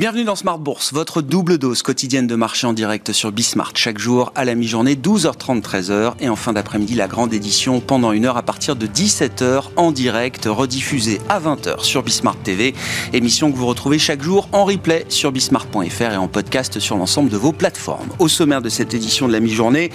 Bienvenue dans Smart Bourse, votre double dose quotidienne de marché en direct sur Bismart. Chaque jour à la mi-journée, 12h30, 13h. Et en fin d'après-midi, la grande édition pendant une heure à partir de 17h en direct, rediffusée à 20h sur Bismart TV. Émission que vous retrouvez chaque jour en replay sur bismart.fr et en podcast sur l'ensemble de vos plateformes. Au sommaire de cette édition de la mi-journée,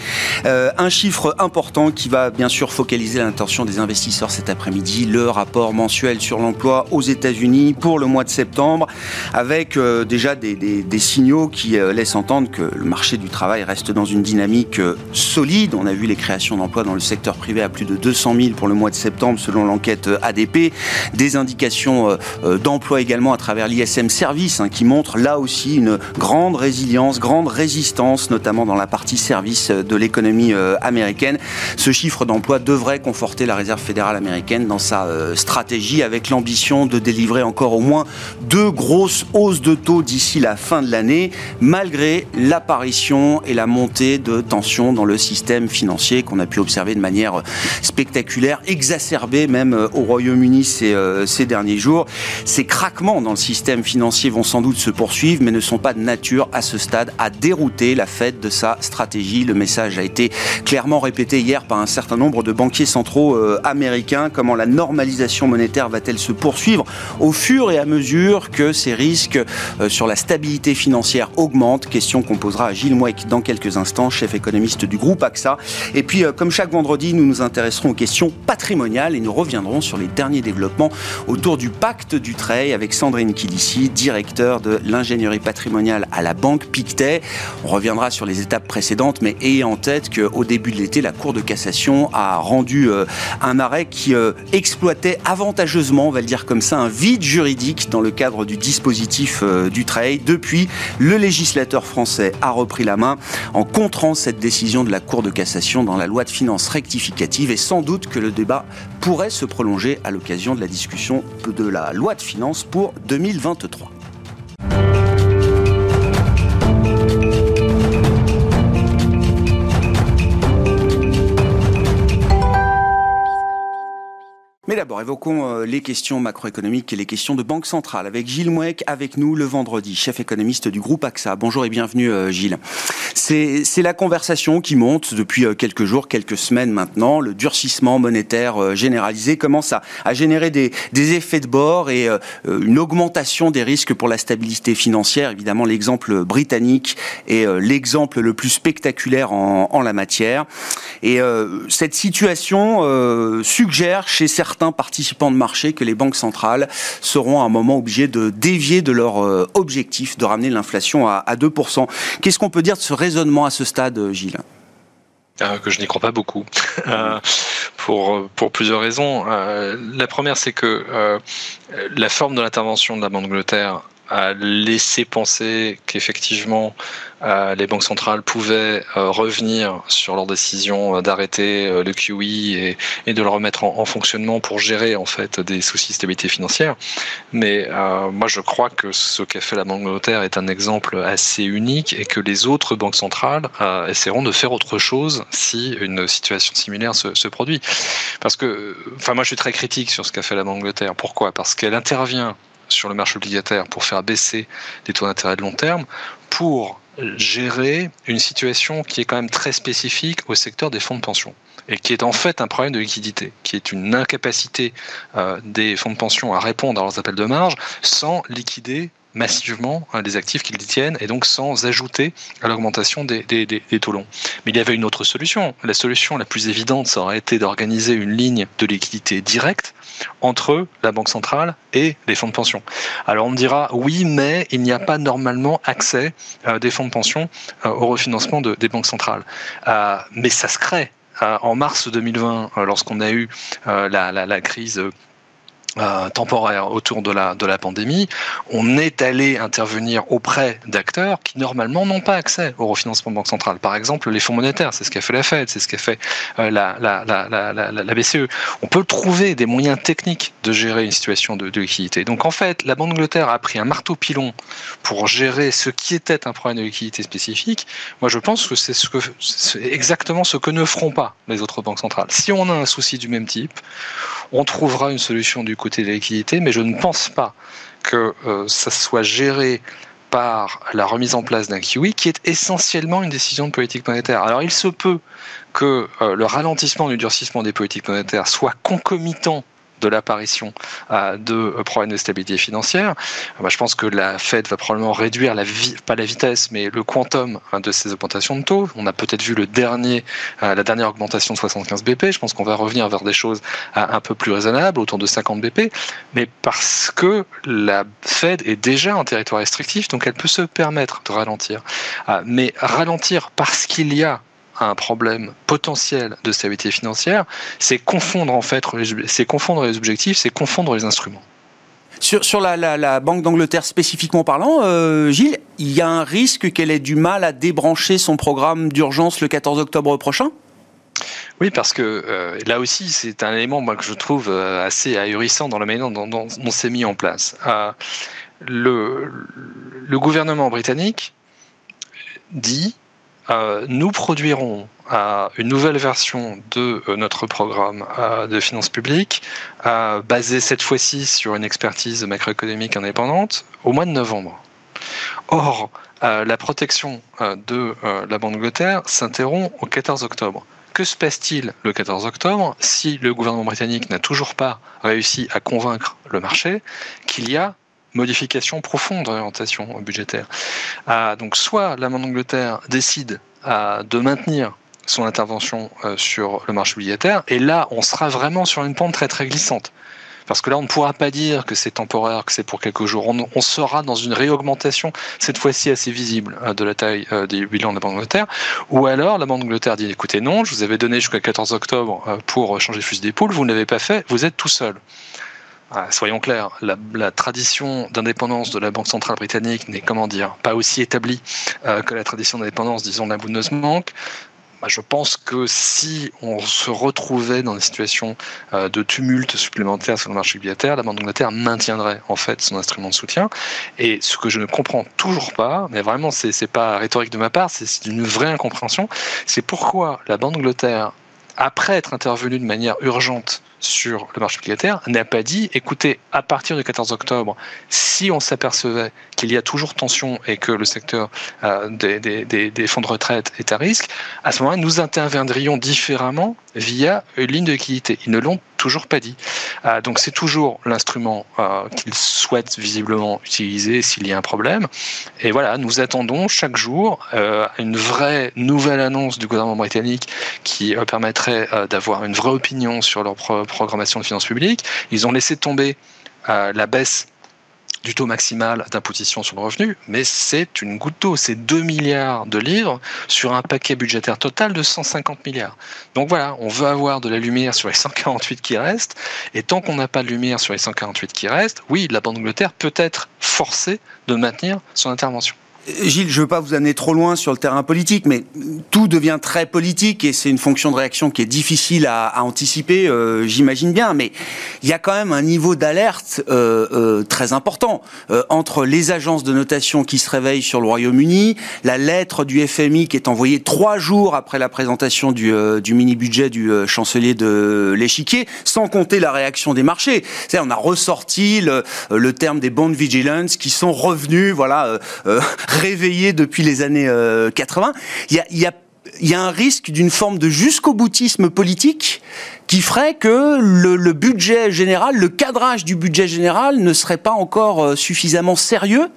euh, un chiffre important qui va bien sûr focaliser l'attention des investisseurs cet après-midi, le rapport mensuel sur l'emploi aux États-Unis pour le mois de septembre, avec... Euh, déjà des, signaux qui euh, laissent entendre que le marché du travail reste dans une dynamique euh, solide. On a vu les créations d'emplois dans le secteur privé à plus de 200 000 pour le mois de septembre selon l'enquête ADP. Des indications d'emploi également à travers l'ISM Service hein, qui montrent là aussi une grande résilience, grande résistance, notamment dans la partie service de l'économie américaine. Ce chiffre d'emploi devrait conforter la Réserve fédérale américaine dans sa stratégie avec l'ambition de délivrer encore au moins deux grosses hausses de d'ici la fin de l'année, malgré l'apparition et la montée de tensions dans le système financier qu'on a pu observer de manière spectaculaire, exacerbée même euh, au Royaume-Uni ces, euh, ces derniers jours. Ces craquements dans le système financier vont sans doute se poursuivre, mais ne sont pas de nature à ce stade à dérouter la fête de sa stratégie. Le message a été clairement répété hier par un certain nombre de banquiers centraux euh, américains. Comment la normalisation monétaire va-t-elle se poursuivre au fur et à mesure que ces risques sur la stabilité financière augmente. Question qu'on posera à Gilles Mouek dans quelques instants, chef économiste du groupe AXA. Et puis, euh, comme chaque vendredi, nous nous intéresserons aux questions patrimoniales et nous reviendrons sur les derniers développements autour du pacte du Trey avec Sandrine Kilissi, directeur de l'ingénierie patrimoniale à la banque Pictet. On reviendra sur les étapes précédentes, mais ayez en tête qu'au début de l'été, la Cour de cassation a rendu euh, un arrêt qui exploitait avantageusement, on va le dire comme ça, un vide juridique dans le cadre du dispositif euh, du trade. Depuis, le législateur français a repris la main en contrant cette décision de la Cour de cassation dans la loi de finances rectificative et sans doute que le débat pourrait se prolonger à l'occasion de la discussion de la loi de finances pour 2023. D'abord, évoquons euh, les questions macroéconomiques et les questions de banque centrale avec Gilles Mouek, avec nous le vendredi, chef économiste du groupe AXA. Bonjour et bienvenue euh, Gilles. C'est la conversation qui monte depuis euh, quelques jours, quelques semaines maintenant. Le durcissement monétaire généralisé commence à, générer des, effets de bord et une augmentation des risques pour la stabilité financière. Évidemment, l'exemple britannique est l'exemple le plus spectaculaire en la matière. Et cette situation suggère chez certains participants de marché que les banques centrales seront à un moment obligées de dévier de leur euh, objectif de ramener l'inflation à, 2%. Qu'est-ce qu'on peut dire de ce raisonnement à ce stade, Gilles? Euh, que je n'y crois pas beaucoup, euh, pour plusieurs raisons. la première, c'est que la forme de l'intervention de la Banque d'Angleterre a laissé penser qu'effectivement euh, les banques centrales pouvaient euh, revenir sur leur décision euh, d'arrêter le QE et, de le remettre en, fonctionnement pour gérer en fait des soucis de stabilité financière. Mais moi, je crois que ce qu'a fait la Banque d'Angleterre est un exemple assez unique et que les autres banques centrales essaieront de faire autre chose si une situation similaire se, se produit. Parce que, enfin, moi, je suis très critique sur ce qu'a fait la Banque d'Angleterre. Pourquoi? Parce qu'elle intervient sur le marché obligataire pour faire baisser les taux d'intérêt de long terme pour gérer une situation qui est quand même très spécifique au secteur des fonds de pension et qui est en fait un problème de liquidité, qui est une incapacité euh, des fonds de pension à répondre à leurs appels de marge sans liquider massivement hein, les actifs qu'ils détiennent et donc sans ajouter à l'augmentation des, taux longs. Mais il y avait une autre solution. La solution la plus évidente, ça aurait été d'organiser une ligne de liquidité directe entre la Banque centrale et les fonds de pension. Alors on me dira oui, mais il n'y a pas normalement accès euh, des fonds de pension euh, au refinancement de, des banques centrales. Euh, mais ça se crée. en mars 2020, lorsqu'on a eu la crise euh, temporaire autour de la, de la pandémie, on est allé intervenir auprès d'acteurs qui normalement n'ont pas accès au refinancement de banque centrale. Par exemple, les fonds monétaires, c'est ce qu'a fait la Fed, c'est ce qu'a fait euh, la, BCE. On peut trouver des moyens techniques de gérer une situation de, de liquidité. Donc en fait, la Banque d'Angleterre a pris un marteau pilon pour gérer ce qui était un problème de liquidité spécifique. Moi, je pense que c'est ce que, exactement ce que ne feront pas les autres banques centrales. Si on a un souci du même type, on trouvera une solution du côté de mais je ne pense pas que euh, ça soit géré par la remise en place d'un QE qui est essentiellement une décision de politique monétaire. Alors il se peut que euh, le ralentissement du durcissement des politiques monétaires soit concomitant de l'apparition euh, de euh, problèmes de stabilité financière. Je pense que la Fed va probablement réduire pas la vitesse, mais le quantum de ces augmentations de taux. On a peut-être vu dernier, la dernière augmentation de 75 BP. Je pense qu'on va revenir vers des choses un peu plus raisonnables, autour de 50 BP, mais parce que la Fed est déjà un territoire restrictif, donc elle peut se permettre de ralentir. mais ralentir parce qu'il y a un problème potentiel de stabilité financière, c'est confondre en fait, c'est confondre les objectifs, c'est confondre les instruments. Sur, la, Banque d'Angleterre spécifiquement parlant, euh, Gilles, il y a un risque qu'elle ait du mal à débrancher son programme d'urgence le 14 octobre prochain? Oui, parce que euh, là aussi, c'est un élément moi, que je trouve euh, assez ahurissant dans la manière dont, on s'est mis en place. le, le gouvernement britannique dit euh, nous produirons euh, une nouvelle version de euh, notre programme de finances publiques, basée cette fois-ci sur une expertise macroéconomique indépendante, au mois de novembre. Or, la protection de la Banque d'Angleterre s'interrompt au 14 octobre. Que se passe-t-il le 14 octobre si le gouvernement britannique n'a toujours pas réussi à convaincre le marché qu'il y a modification profonde d'orientation budgétaire. Ah, donc soit la d'Angleterre décide ah, de maintenir son intervention euh, sur le marché obligataire, et là on sera vraiment sur une pente très très glissante. Parce que là, on ne pourra pas dire que c'est temporaire, que c'est pour quelques jours. On, sera dans une réaugmentation, cette fois-ci assez visible, euh, de la taille euh, des bilans de la Banque d'Angleterre. Ou alors, la Banque d'Angleterre dit, écoutez, non, je vous avais donné jusqu'à 14 octobre pour changer le fusil d'épaule, vous ne l'avez pas fait, vous êtes tout seul. Ah, soyons clairs, la, tradition d'indépendance de la Banque centrale britannique n'est, comment dire, pas aussi établie euh, que la tradition d'indépendance, disons, de la Bundesbank. Bah, je pense que si on se retrouvait dans des situations euh, de tumulte supplémentaire sur le marché obligataire, la Banque d'Angleterre maintiendrait en fait son instrument de soutien. Et ce que je ne comprends toujours pas, mais vraiment c'est, c'est pas rhétorique de ma part, c'est une vraie incompréhension, c'est pourquoi la Banque d'Angleterre, après être intervenue de manière urgente sur le marché obligataire n'a pas dit écoutez, à partir du 14 octobre, si on s'apercevait qu'il y a toujours tension et que le secteur euh, des, des, fonds de retraite est à risque, à ce moment-là, nous interviendrions différemment via une ligne de liquidité. Ils ne l'ont toujours pas dit. Euh, donc c'est toujours l'instrument euh, qu'ils souhaitent visiblement utiliser s'il y a un problème. Et voilà, nous attendons chaque jour une vraie nouvelle annonce du gouvernement britannique qui permettrait d'avoir une vraie opinion sur leur programmation de finances publiques. Ils ont laissé tomber la baisse du taux maximal d'imposition sur le revenu, mais c'est une goutte d'eau, c'est 2 milliards de livres sur un paquet budgétaire total de 150 milliards. Donc voilà, on veut avoir de la lumière sur les 148 qui restent, et tant qu'on n'a pas de lumière sur les 148 qui restent, oui, la Banque d'Angleterre peut être forcée de maintenir son intervention. Gilles, je ne veux pas vous amener trop loin sur le terrain politique, mais tout devient très politique et c'est une fonction de réaction qui est difficile à, anticiper, euh, j'imagine bien. Mais il y a quand même un niveau d'alerte euh, euh, très important entre les agences de notation qui se réveillent sur le Royaume-Uni, la lettre du FMI qui est envoyée trois jours après la présentation du, mini-budget du chancelier de l'échiquier, sans compter la réaction des marchés. On a ressorti le, le, terme des bond vigilance qui sont revenus, voilà réveillé depuis les années 80. Euh, il y a, un risque d'une forme de jusqu'au boutisme politique qui ferait que le, le, budget général, le cadrage du budget général ne serait pas encore euh, suffisamment sérieux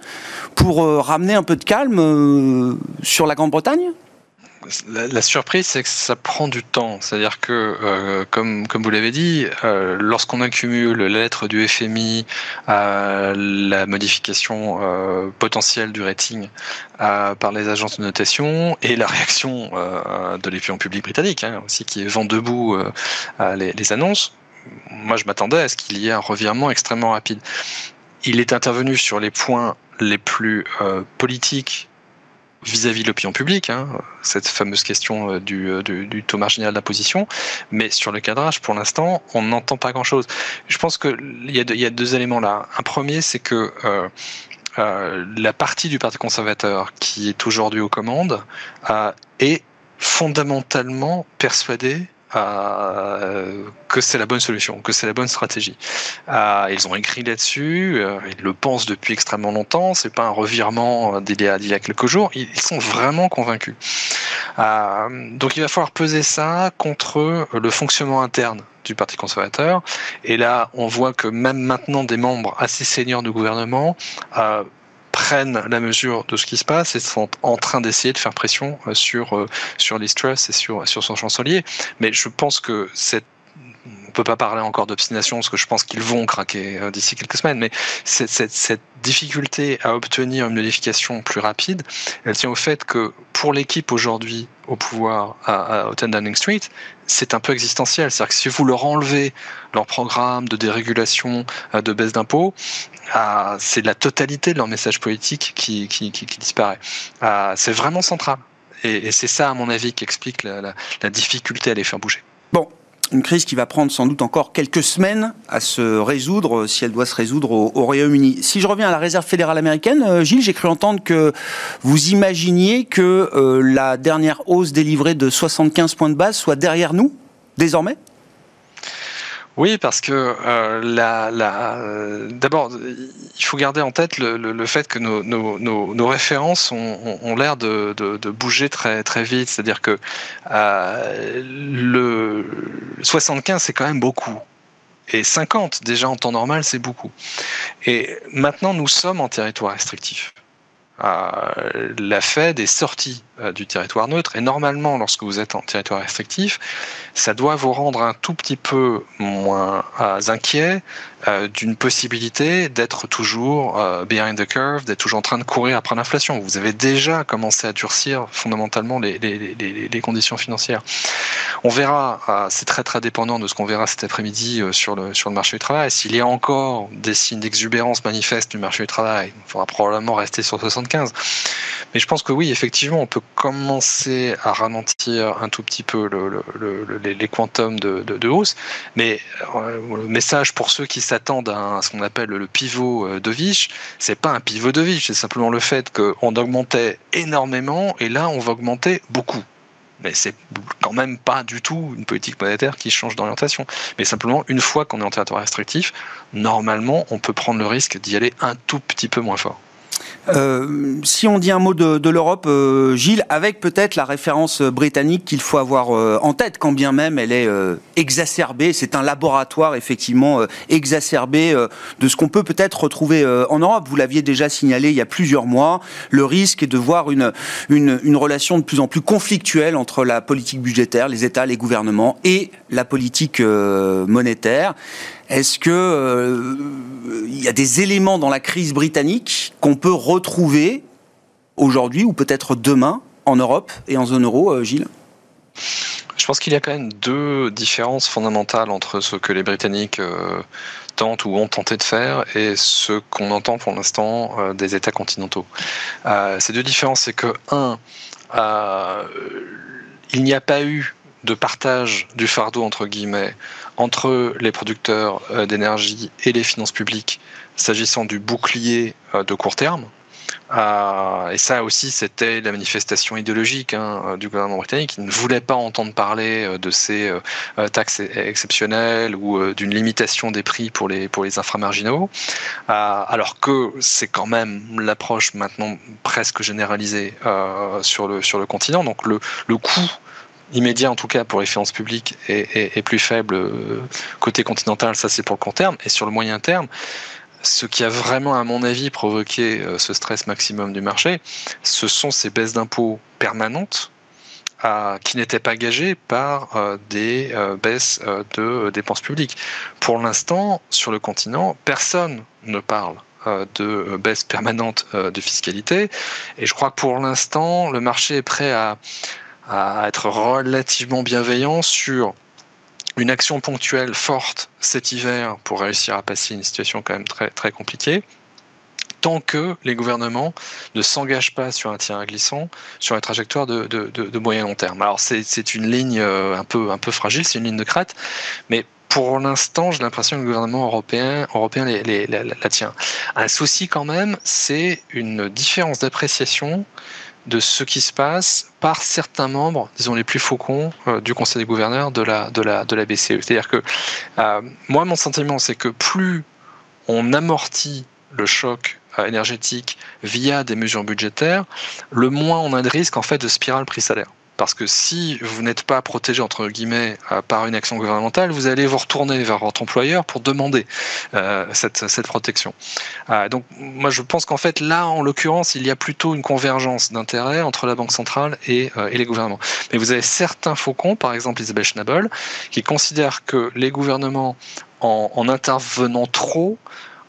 pour euh, ramener un peu de calme sur la Grande-Bretagne? La, surprise, c'est que ça prend du temps. C'est-à-dire que, euh, comme, comme vous l'avez dit, euh, lorsqu'on accumule la lettre du FMI, à la modification euh, potentielle du rating par les agences de notation et la réaction de l'opinion publique britannique, hein, aussi qui vend debout les, les annonces, moi je m'attendais à ce qu'il y ait un revirement extrêmement rapide. Il est intervenu sur les points les plus politiques vis-à-vis de l'opinion publique, hein, cette fameuse question euh, euh, du, taux marginal d'imposition, mais sur le cadrage, pour l'instant, on n'entend pas grand-chose. Je pense qu'il y, y, a deux éléments là. Un premier, c'est que euh, la partie du Parti conservateur qui est aujourd'hui aux commandes est fondamentalement persuadée euh, que c'est la bonne solution, que c'est la bonne stratégie. Euh, ils ont écrit là-dessus, euh, ils le pensent depuis extrêmement longtemps. C'est pas un revirement d'il y, a, y a quelques jours. Ils, sont vraiment convaincus. donc il va falloir peser ça contre le fonctionnement interne du Parti conservateur. Et là, on voit que même maintenant, des membres assez seniors du gouvernement prennent la mesure de ce qui se passe et sont en train d'essayer de faire pression euh, sur, euh, sur Liz Truss et sur, sur son chancelier. Mais je pense que cette on peut pas parler encore d'obstination parce que je pense qu'ils vont craquer euh, d'ici quelques semaines, mais cette, cette, cette, difficulté à obtenir une modification plus rapide, elle tient au fait que pour l'équipe aujourd'hui au pouvoir à, à 10 Downing Street, c'est un peu existentiel. C'est-à-dire que si vous leur enlevez leur programme de dérégulation, euh, de baisse d'impôts, euh, c'est la totalité de leur message politique qui, qui, qui, disparaît. C'est vraiment central. Et, c'est ça, à mon avis, qui explique la difficulté à les faire bouger. Une crise qui va prendre sans doute encore quelques semaines à se résoudre, si elle doit se résoudre au, au Royaume-Uni. Si je reviens à la Réserve fédérale américaine, euh, Gilles, j'ai cru entendre que vous imaginiez que euh, la dernière hausse délivrée de 75 points de base soit derrière nous, désormais? Oui, parce que euh, la, la, d'abord, il faut garder en tête le, le, fait que nos, nos, nos, références ont, ont l'air de, de, de, bouger très, très vite. C'est-à-dire que euh, le 75, c'est quand même beaucoup. Et 50, déjà en temps normal, c'est beaucoup. Et maintenant, nous sommes en territoire restrictif. Euh, la Fed est sortie euh, du territoire neutre. Et normalement lorsque vous êtes en territoire restrictif ça doit vous rendre un tout petit peu moins euh, d'une possibilité d'être toujours behind the curve, d'être toujours en train de courir après l'inflation. Vous avez déjà commencé à durcir fondamentalement les, conditions financières. On verra, c'est très très dépendant de ce qu'on verra cet après-midi sur le, marché du travail. S'il y a encore des signes d'exubérance manifeste du marché du travail, il faudra probablement rester sur 75. Mais je pense que oui, effectivement, on peut commencer à ralentir un tout petit peu le, le, le, les quantums de, de, hausse. Mais euh, le message pour ceux qui s'attendent à, ce qu'on appelle le pivot euh, de Vich, c'est pas un pivot de Vich, c'est simplement le fait qu'on augmentait énormément et là on va augmenter beaucoup mais c'est quand même pas du tout une politique monétaire qui change d'orientation. Mais simplement, une fois qu'on est en territoire restrictif, normalement, on peut prendre le risque d'y aller un tout petit peu moins fort. Euh, si on dit un mot de, l'Europe, euh, Gilles, avec peut-être la référence britannique qu'il faut avoir euh, en tête, quand bien même elle est exacerbée, c'est un laboratoire effectivement exacerbé de ce qu'on peut peut-être retrouver en Europe. Vous l'aviez déjà signalé il y a plusieurs mois, le risque est de voir une, une relation de plus en plus conflictuelle entre la politique budgétaire, les États, les gouvernements et la politique monétaire. Est-ce que euh, y a des éléments dans la crise britannique qu'on peut retrouver aujourd'hui ou peut-être demain en Europe et en zone euro, euh, Gilles? Je pense qu'il y a quand même deux différences fondamentales entre ce que les Britanniques euh, tentent ou ont tenté de faire et ce qu'on entend pour l'instant des États continentaux. Ces deux différences, c'est que un, il n'y a pas eu de partage du fardeau entre guillemets entre les producteurs euh, d'énergie et les finances publiques s'agissant du bouclier euh, de court terme. Euh, et ça aussi, c'était la manifestation idéologique hein, du gouvernement britannique. Il ne voulait pas entendre parler de ces taxes exceptionnelles ou d'une limitation des prix pour les, pour les inframarginaux, alors que c'est quand même l'approche maintenant presque généralisée sur, le, sur le continent. Donc le, le coût immédiat en tout cas pour les finances publiques est, plus faible euh, côté continental, ça c'est pour le court terme, et sur le moyen terme, ce qui a vraiment, à mon avis, provoqué euh, ce stress maximum du marché, ce sont ces baisses d'impôts permanentes qui n'étaient pas gagées par euh, des baisses de dépenses publiques. Pour l'instant, sur le continent, personne ne parle de baisse permanente de fiscalité, et je crois que pour l'instant, le marché est prêt à à être relativement bienveillant sur une action ponctuelle forte cet hiver pour réussir à passer une situation quand même très, très compliquée tant que les gouvernements ne s'engagent pas sur un terrain glissant, sur une trajectoire de, de, de, moyen long terme. Alors c'est une ligne euh, un peu, un peu fragile, c'est une ligne de crête, mais pour l'instant, j'ai l'impression que le gouvernement européen, européen la, tient. Un souci quand même, c'est une différence d'appréciation de ce qui se passe par certains membres, disons les plus faucons euh, du Conseil des gouverneurs de la, de la, de la BCE. C'est-à-dire que euh, moi, mon sentiment, c'est que plus on amortit le choc euh, énergétique via des mesures budgétaires, le moins on a de risque en fait de spirale prix-salaire. Parce que si vous n'êtes pas protégé, entre guillemets, euh, par une action gouvernementale, vous allez vous retourner vers votre employeur pour demander euh, cette, cette, protection. Euh, donc, moi, je pense qu'en fait, là, en l'occurrence, il y a plutôt une convergence d'intérêts entre la Banque centrale et, et, les gouvernements. Mais vous avez certains faucons, par exemple Isabelle Schnabel, qui considèrent que les gouvernements, en, en intervenant trop,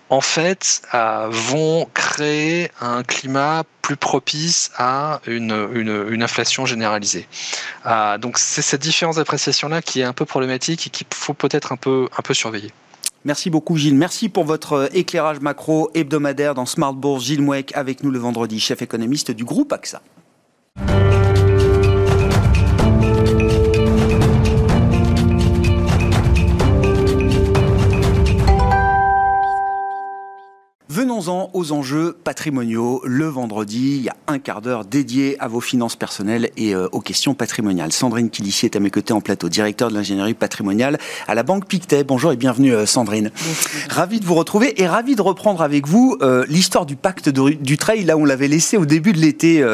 en fait, euh, vont créer un climat plus propice à une, une, inflation généralisée. Euh, donc c'est cette différence d'appréciation-là qui est un peu problématique et qu'il faut peut-être un peu, un peu surveiller. Merci beaucoup Gilles. Merci pour votre éclairage macro hebdomadaire dans Smart Bourse. Gilles Mouek avec nous le vendredi, chef économiste du groupe AXA. Venons-en aux enjeux patrimoniaux. Le vendredi, il y a un quart d'heure dédié à vos finances personnelles et euh, aux questions patrimoniales. Sandrine Kilici est à mes côtés en plateau, directeur de l'ingénierie patrimoniale à la Banque Pictet. Bonjour et bienvenue euh, Sandrine. Ravi de vous retrouver et ravi de reprendre avec vous euh, l'histoire du pacte du trail. Là, on l'avait laissé au début de l'été.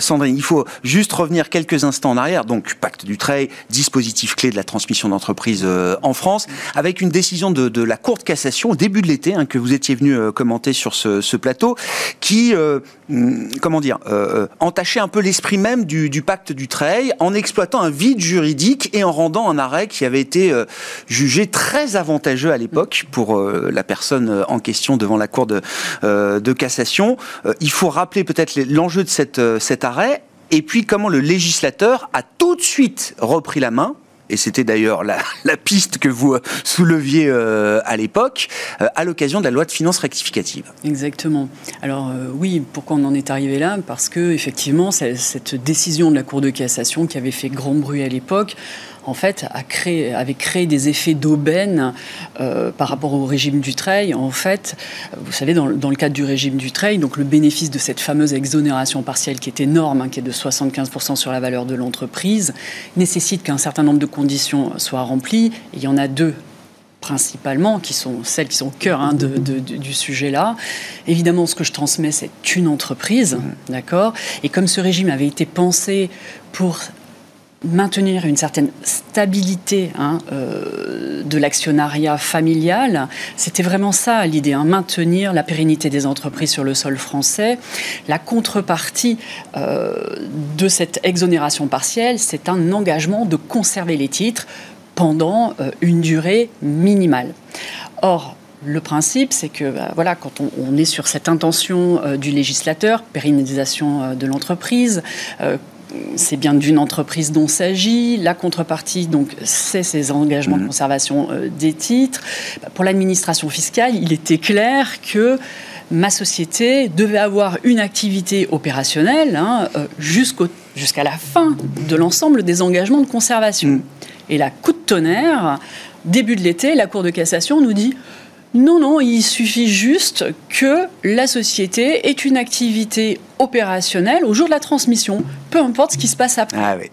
Sandrine, il faut juste revenir quelques instants en arrière. Donc, pacte du trail, dispositif clé de la transmission d'entreprise en France, avec une décision de, la Cour de cassation au début de l'été hein, que vous étiez venu commenter sur ce, plateau, qui, euh, hum, comment dire, euh, euh, entachait un peu l'esprit même du, pacte du trail en exploitant un vide juridique et en rendant un arrêt qui avait été jugé très avantageux à l'époque pour la personne en question devant la Cour de, de cassation. il faut rappeler peut-être l'enjeu de cette, cet arrêt et puis comment le législateur a tout de suite repris la main et c'était d'ailleurs la, piste que vous euh, souleviez euh, à l'époque, euh, à l'occasion de la loi de finances rectificative. Exactement. Alors oui, pourquoi on en est arrivé là? Parce que effectivement, cette décision de la Cour de cassation qui avait fait grand bruit à l'époque en fait, a créé, avait créé des effets d'aubaine euh, par rapport au régime du trail. En fait, vous savez, dans, le cadre du régime du trail, donc le bénéfice de cette fameuse exonération partielle qui est énorme, hein, qui est de 75% sur la valeur de l'entreprise, nécessite qu'un certain nombre de conditions soient remplies. il y en a deux principalement, qui sont celles qui sont au cœur hein, du sujet là. Évidemment, ce que je transmets, c'est une entreprise, d'accord? Et comme ce régime avait été pensé pour maintenir une certaine stabilité hein, euh, de l'actionnariat familial. C'était vraiment ça l'idée, hein, maintenir la pérennité des entreprises sur le sol français. La contrepartie euh, de cette exonération partielle, c'est un engagement de conserver les titres pendant euh, une durée minimale. Or, le principe, c'est que bah, voilà, quand on, est sur cette intention du législateur, pérennisation de l'entreprise, c'est bien d'une entreprise dont s'agit. La contrepartie, donc, c'est ces engagements de mmh. conservation euh, des titres. Pour l'administration fiscale, il était clair que ma société devait avoir une activité opérationnelle hein, euh, jusqu'à la fin de l'ensemble des engagements de conservation. Mmh. Et la coup de tonnerre, début de l'été, la Cour de cassation nous dit non, non, il suffit juste que la société ait une activité opérationnelle au jour de la transmission, peu importe ce qui se passe après. Ah oui.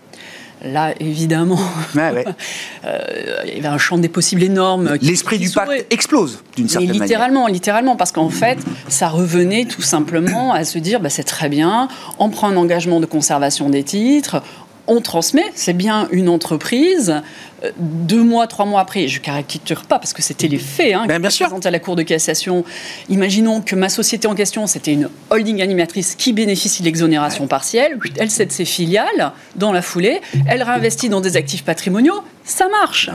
Là, évidemment, ah euh, il y avait un champ des possibles énorme. L'esprit du pacte explose d'une certaine manière. Littéralement, littéralement, parce qu'en fait, ça revenait tout simplement à se dire, bah, c'est très bien, on prend un engagement de conservation des titres, on transmet, c'est bien une entreprise. Euh, deux mois, trois mois après, je caricature pas parce que c'était les faits hein, ben, bien sûr. à la Cour de cassation. Imaginons que ma société en question, c'était une holding animatrice qui bénéficie de l'exonération partielle. Elle cède ses filiales dans la foulée. Elle réinvestit dans des actifs patrimoniaux. Ça marche.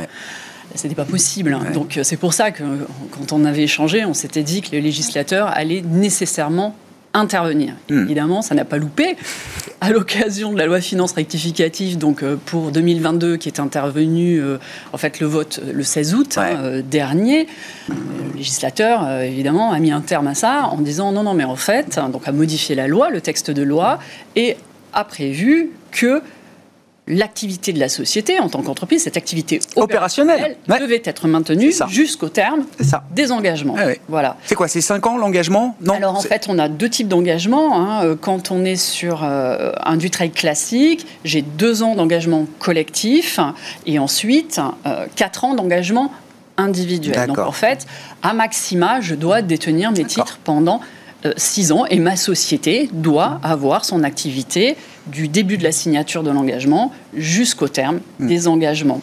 Ce n'était pas possible. Hein. Donc euh, c'est pour ça que quand on avait échangé, on s'était dit que le législateur allait nécessairement intervenir. Hmm. Évidemment, ça n'a pas loupé. À l'occasion de la loi de finances rectificative, donc euh, pour 2022, qui est intervenue, euh, en fait, le vote euh, le 16 août hein, dernier, le législateur, évidemment, a mis un terme à ça en disant non, non, mais en fait, hein, donc a modifié la loi, le texte de loi, et a prévu que l'activité de la société en tant qu'entreprise, cette activité opérationnelle, devait être maintenue jusqu'au terme des engagements. Ah voilà. C'est quoi C'est 5 ans l'engagement? Non. Alors en fait, on a deux types d'engagement. Hein. Euh, quand on est sur euh, un du trail classique, j'ai deux ans d'engagement collectif et ensuite euh, quatre ans d'engagement individuel. Donc en fait, à maxima, je dois détenir mes titres pendant 6 ans et ma société doit avoir son activité du début de la signature de l'engagement jusqu'au terme hmm. des engagements.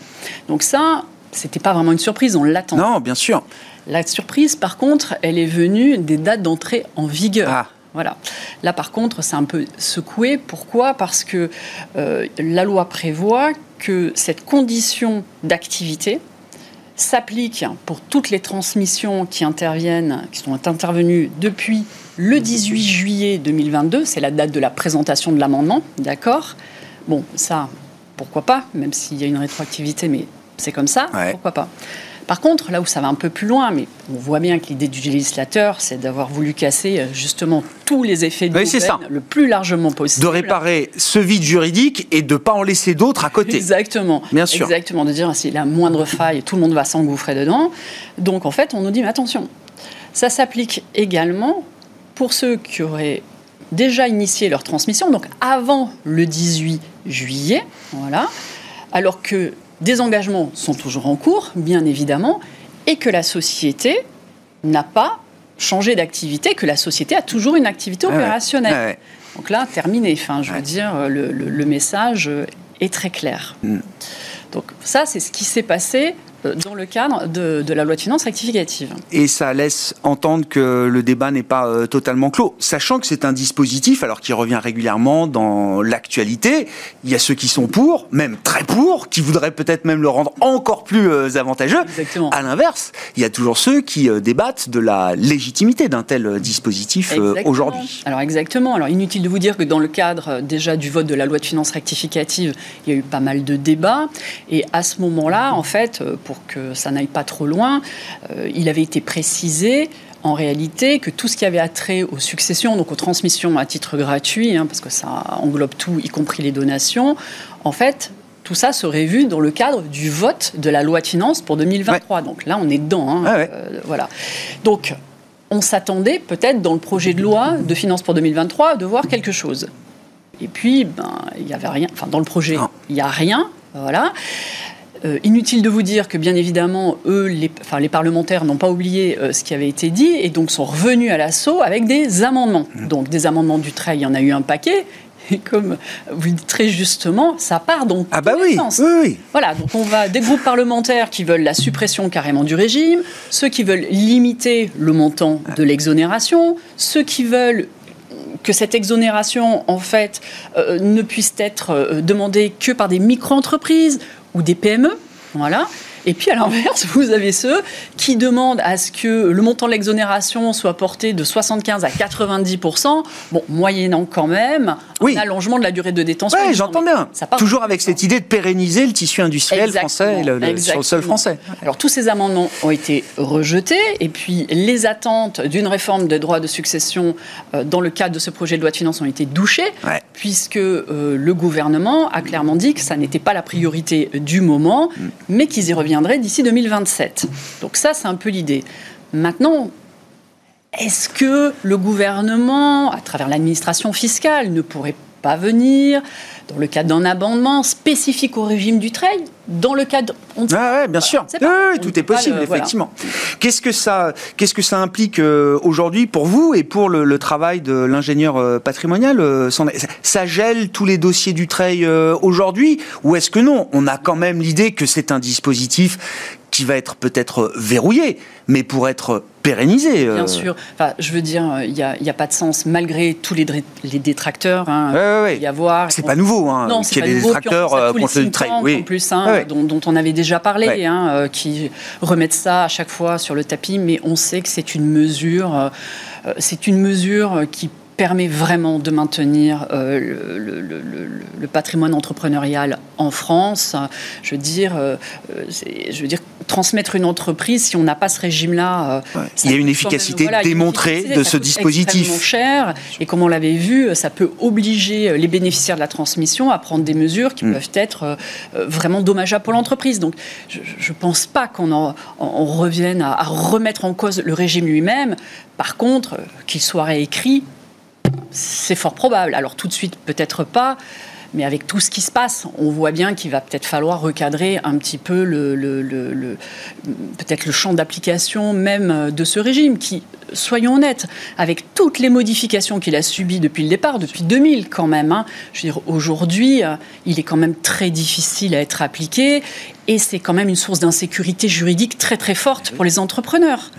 Donc ça, c'était pas vraiment une surprise, on l'attend. Non, bien sûr. La surprise, par contre, elle est venue des dates d'entrée en vigueur. Ah. Voilà. Là, par contre, c'est un peu secoué. Pourquoi? Parce que euh, la loi prévoit que cette condition d'activité s'applique pour toutes les transmissions qui interviennent, qui sont intervenues depuis le 18 juillet 2022, c'est la date de la présentation de l'amendement, d'accord? Bon, ça, pourquoi pas, même s'il y a une rétroactivité, mais c'est comme ça, pourquoi pas? Par contre, là où ça va un peu plus loin, mais on voit bien que l'idée du législateur, c'est d'avoir voulu casser euh, justement tous les effets de oui, le plus largement possible. De réparer ce vide juridique et de ne pas en laisser d'autres à côté. Exactement. Bien sûr. Exactement, de dire si la moindre faille, tout le monde va s'engouffrer dedans. Donc en fait, on nous dit, mais attention, ça s'applique également pour ceux qui auraient déjà initié leur transmission, donc avant le 18 juillet, voilà, alors que des engagements sont toujours en cours, bien évidemment, et que la société n'a pas changé d'activité, que la société a toujours une activité opérationnelle. Donc là, terminé. Enfin, je veux dire, le, message est très clair. Mm. Donc ça, c'est ce qui s'est passé dans le cadre de, la loi de finances rectificative. Et ça laisse entendre que le débat n'est pas euh, totalement clos, sachant que c'est un dispositif, alors qui revient régulièrement dans l'actualité. Il y a ceux qui sont pour, même très pour, qui voudraient peut-être même le rendre encore plus euh, avantageux. Exactement. À l'inverse, il y a toujours ceux qui débattent de la légitimité d'un tel dispositif aujourd'hui. Alors exactement. Alors inutile de vous dire que dans le cadre déjà du vote de la loi de finances rectificative, il y a eu pas mal de débats. Et à ce moment-là, en fait, pour que ça n'aille pas trop loin, euh, il avait été précisé en réalité que tout ce qui avait attrait aux successions, donc aux transmissions à titre gratuit, hein, parce que ça englobe tout, y compris les donations, en fait, tout ça serait vu dans le cadre du vote de la loi de finances pour 2023. Donc là, on est dedans. Hein, ah euh, voilà. Donc, on s'attendait peut-être dans le projet de loi de finances pour 2023 de voir quelque chose. Et puis, ben, il n'y avait rien. Enfin, dans le projet, il n'y a rien. Voilà. Euh, inutile de vous dire que bien évidemment, eux, les, enfin, les parlementaires n'ont pas oublié euh, ce qui avait été dit et donc sont revenus à l'assaut avec des amendements. Mmh. Donc des amendements du trait, il y en a eu un paquet. Et comme vous le dites très justement, ça part donc ah bah oui, sens. oui, oui. Voilà, donc on va des groupes parlementaires qui veulent la suppression carrément du régime, ceux qui veulent limiter le montant de l'exonération, ceux qui veulent que cette exonération, en fait, euh, ne puisse être demandée que par des micro-entreprises ou des PME. Voilà. Et puis à l'inverse, vous avez ceux qui demandent à ce que le montant de l'exonération soit porté de 75 à 90% bon, moyennant quand même un allongement de la durée de détention. Oui, j'entends bien. Toujours avec cette idée de pérenniser le tissu industriel français sur le sol français. Alors tous ces amendements ont été rejetés et puis les attentes d'une réforme des droits de succession euh, dans le cadre de ce projet de loi de finances ont été douchées puisque euh, le gouvernement a clairement dit que ça n'était pas la priorité du moment, mm. mais qu'ils y d'ici 2027. Donc ça, c'est un peu l'idée. Maintenant, est-ce que le gouvernement, à travers l'administration fiscale, ne pourrait pas venir dans le cadre d'un abondement spécifique au régime du trail dans le cadre. ah ouais, bien sûr. oui, tout est possible, effectivement. Qu'est-ce que ça, qu'est-ce que ça implique euh, aujourd'hui pour vous et pour le, travail de l'ingénieur euh, patrimonial euh, Ça gèle tous les dossiers du trail aujourd'hui ou est-ce que non? On a quand même l'idée que c'est un dispositif qui va être peut-être verrouillé, mais pour être pérennisé. Bien sûr. Enfin, je veux dire, il n'y a, a, pas de sens, malgré tous les, les détracteurs. Hein, ouais, ouais, y avoir. C'est pas nouveau, hein, non, qu'il y ait des détracteurs contre le trail. Oui. En plus, hein, dont, on avait déjà parlé, hein, euh, qui remettent ça à chaque fois sur le tapis, mais on sait que c'est une mesure, euh, c'est une mesure qui permet vraiment de maintenir le, le, patrimoine entrepreneurial en France. Je veux dire, je veux dire transmettre une entreprise, si on n'a pas ce régime-là, il y a une efficacité démontrée de ce dispositif. cher et comme on l'avait vu, ça peut obliger les bénéficiaires de la transmission à prendre des mesures qui mm. peuvent être vraiment dommageables pour l'entreprise. Donc, je ne pense pas qu'on revienne à, remettre en cause le régime lui-même. Par contre, qu'il soit réécrit, c'est fort probable. Alors tout de suite, peut-être pas. Mais avec tout ce qui se passe, on voit bien qu'il va peut-être falloir recadrer un petit peu le, peut-être le champ d'application même de ce régime qui, soyons honnêtes, avec toutes les modifications qu'il a subies depuis le départ, depuis 2000 quand même, hein, je veux dire, aujourd'hui, euh, il est quand même très difficile à être appliqué et c'est quand même une source d'insécurité juridique très très forte pour les entrepreneurs.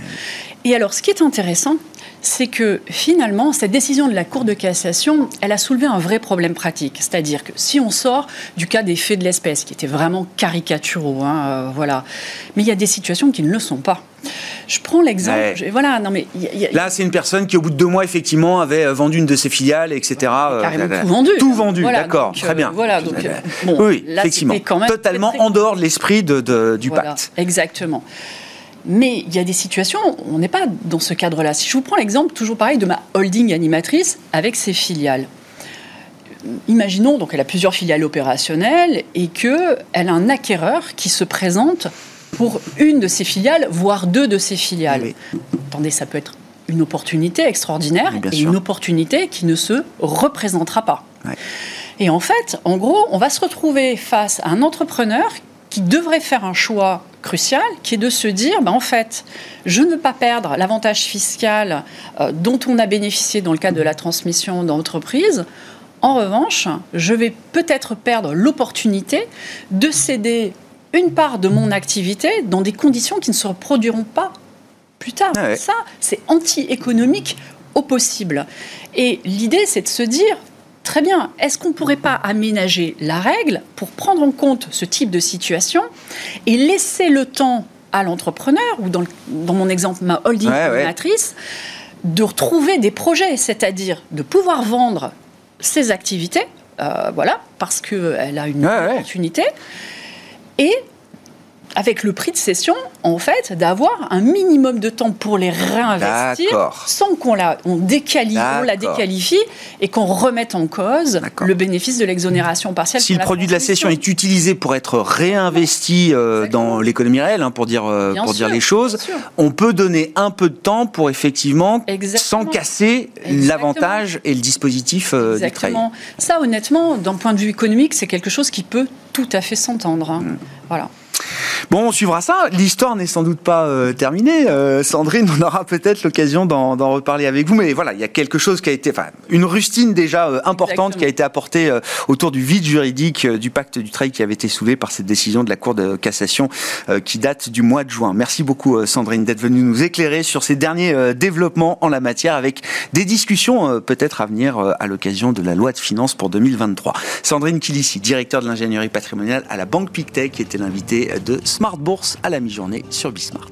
Et alors, ce qui est intéressant, c'est que finalement, cette décision de la Cour de cassation, elle a soulevé un vrai problème pratique. C'est-à-dire que si on sort du cas des faits de l'espèce, qui étaient vraiment caricaturaux, hein, euh, voilà, mais il y a des situations qui ne le sont pas. Je prends l'exemple. Voilà, non mais là, c'est une personne qui, au bout de deux mois, effectivement, avait euh, vendu une de ses filiales, etc. Euh, tout vendu. Tout vendu, d'accord, très bien. Voilà, donc bon, oui, effectivement, quand même totalement en dehors de l'esprit de, du pacte. Exactement. Mais il y a des situations, on n'est pas dans ce cadre-là. Si je vous prends l'exemple, toujours pareil, de ma holding animatrice avec ses filiales. Imaginons, donc elle a plusieurs filiales opérationnelles et qu'elle a un acquéreur qui se présente pour une de ses filiales, voire deux de ses filiales. Attendez, ça peut être une opportunité extraordinaire et une opportunité qui ne se représentera pas. Et en fait, en gros, on va se retrouver face à un entrepreneur qui devrait faire un choix crucial, qui est de se dire, bah, en fait, je ne veux pas perdre l'avantage fiscal euh, dont on a bénéficié dans le cadre de la transmission d'entreprise. En revanche, je vais peut-être perdre l'opportunité de céder une part de mon activité dans des conditions qui ne se reproduiront pas plus tard. Ah Ça, c'est anti-économique au possible. Et l'idée, c'est de se dire, Très bien. Est-ce qu'on ne pourrait pas aménager la règle pour prendre en compte ce type de situation et laisser le temps à l'entrepreneur, ou dans, dans, mon exemple, ma holding ouais, de retrouver des projets, c'est-à-dire de pouvoir vendre ses activités, euh, voilà, parce qu'elle a une opportunité, et avec le prix de cession, en fait, d'avoir un minimum de temps pour les réinvestir sans qu'on la, on la déqualifie et qu'on remette en cause le bénéfice de l'exonération partielle. Si le produit de la cession est utilisé pour être réinvesti euh, dans l'économie réelle, hein, pour dire, euh, pour dire les choses, on peut donner un peu de temps pour effectivement, sans casser l'avantage et le dispositif euh, Exactement. Ça, honnêtement, d'un point de vue économique, c'est quelque chose qui peut tout à fait s'entendre. Hein. Mm. Voilà. Bon, on suivra ça. L'histoire n'est sans doute pas euh, terminée. Euh, Sandrine, on aura peut-être l'occasion d'en reparler avec vous. Mais voilà, il y a quelque chose qui a été, enfin, une rustine déjà euh, importante qui a été apportée autour du vide juridique du pacte du trail qui avait été soulevé par cette décision de la Cour de cassation qui date du mois de juin. Merci beaucoup, Sandrine, d'être venue nous éclairer sur ces derniers développements en la matière avec des discussions peut-être à venir à l'occasion de la loi de finances pour 2023. Sandrine Kilissi, directeur de l'ingénierie patrimoniale à la Banque Pictet, qui était l'invitée de Smart Bourse à la mi-journée sur Bismart.